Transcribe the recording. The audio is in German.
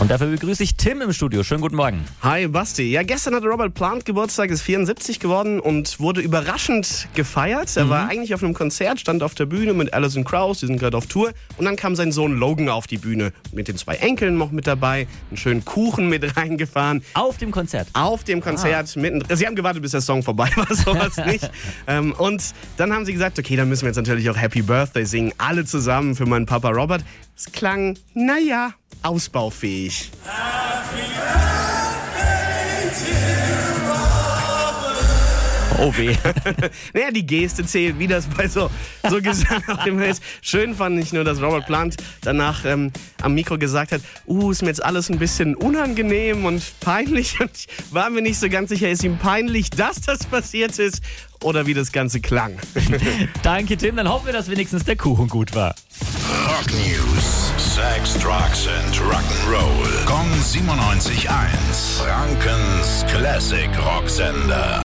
Und dafür begrüße ich Tim im Studio. Schönen guten Morgen. Hi Basti. Ja, gestern hatte Robert Plant Geburtstag, ist 74 geworden und wurde überraschend gefeiert. Er war eigentlich auf einem Konzert, stand auf der Bühne mit Alison Krauss, die sind gerade auf Tour. Und dann kam sein Sohn Logan auf die Bühne mit den zwei Enkeln noch mit dabei, einen schönen Kuchen mit reingefahren. Auf dem Konzert. Auf dem Konzert mitten. Sie haben gewartet, bis der Song vorbei war, sowas nicht. ähm, und dann haben sie gesagt, okay, dann müssen wir jetzt natürlich auch Happy Birthday singen, alle zusammen für meinen Papa Robert. Es klang, naja, ausbaufähig. Oh weh. Naja, die Geste zählt, wie das bei so, so Gesang auf dem ist. Schön fand ich nur, dass Robert Plant danach ähm, am Mikro gesagt hat, uh, ist mir jetzt alles ein bisschen unangenehm und peinlich. Und ich war mir nicht so ganz sicher, ist ihm peinlich, dass das passiert ist oder wie das Ganze klang. Danke, Tim. Dann hoffen wir, dass wenigstens der Kuchen gut war. Rock News. Sex, Drugs and Rock'n'Roll. Kong 97.1. Frankens Classic Rocksender.